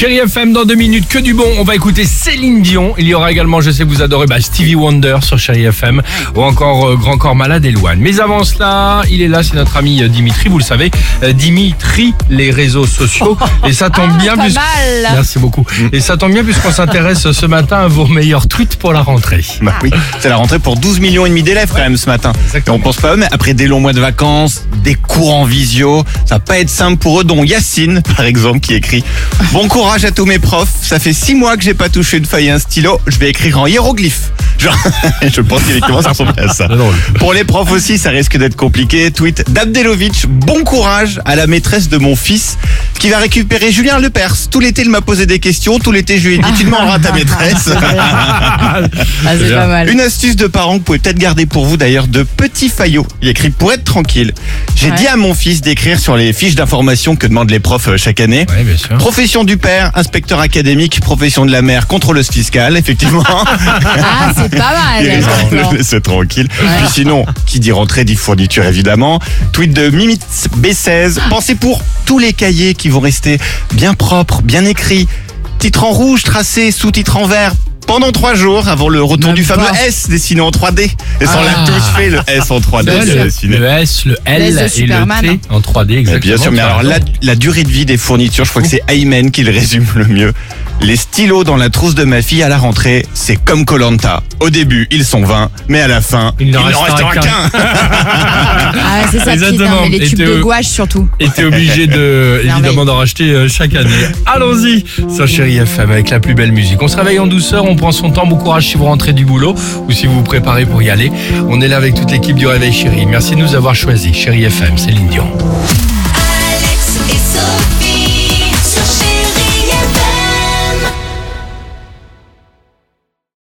Chérie FM dans deux minutes, que du bon. On va écouter Céline Dion. Il y aura également, je sais que vous adorez, bah, Stevie Wonder sur Chérie FM ou encore euh, Grand Corps Malade et Loane. Mais avant cela, il est là, c'est notre ami euh, Dimitri, vous le savez. Euh, Dimitri, les réseaux sociaux. Et ça tombe bien pas puisque- mal. Merci beaucoup. Et ça tombe bien puisqu'on s'intéresse ce matin à vos meilleurs tweets pour la rentrée. Bah oui, c'est la rentrée pour 12 millions et demi d'élèves quand même ce matin. Exactement. Et on pense pas à eux, mais après des longs mois de vacances, des cours en visio, ça va pas être simple pour eux, dont Yacine par exemple qui écrit « Bon courage à tous mes profs, ça fait six mois que j'ai pas touché une feuille et un stylo, je vais écrire en hiéroglyphe. » Genre, je pense qu'effectivement ça ressemble à ça. Pour les profs aussi, ça risque d'être compliqué. Tweet d'Abdelovic, bon courage à la maîtresse de mon fils qui va récupérer Julien Lepers. Tout l'été, il m'a posé des questions. Tout l'été, je lui ai dit, tu demanderas à ta maîtresse. Ah, c'est bien. pas mal. Une astuce de parents que vous pouvez peut-être garder pour vous d'ailleurs de Petit Fayot. Il écrit pour être tranquille. J'ai Ouais. dit à mon fils d'écrire sur les fiches d'information que demandent les profs euh, chaque année. Oui, bien sûr. Profession du père, inspecteur académique, profession de la mère, contrôleuse fiscale, effectivement. Ah, c'est pas Il mal. Vincent. le laisse tranquille. Puis sinon, qui dit rentrée dit fourniture évidemment. Tweet de Mimit B16. Pensez pour tous les cahiers qui vont rester bien propres, bien écrits. Titre en rouge tracé, sous-titre en vert. Pendant trois jours avant le retour Même du fameux pas. S dessiné en 3D. Et ça, on l'a Ah. tous fait, le S en 3D. Le, c'est le- dessiné. le S, le L S de et le Superman. T en 3D, Mais exactement. bien sûr, mais tu as alors la, la durée de vie des fournitures, je crois que c'est Ayman qui le résume le mieux. Les stylos dans la trousse de ma fille à la rentrée, c'est comme Colanta. Au début, ils sont 20, mais à la fin, Il n'en restera restera qu'un. Ah, c'est ça, Exactement. mais Et les tubes t'es- de gouache surtout. Et t'es obligé de, évidemment, d'en racheter euh, chaque année. Allons-y sur Chéri FM avec la plus belle musique. On se réveille en douceur, on prend son temps. Bon courage si vous rentrez du boulot ou si vous vous préparez pour y aller. On est là avec toute l'équipe du Réveil Chéri. Merci de nous avoir choisis. Chéri FM, Céline Dion. Et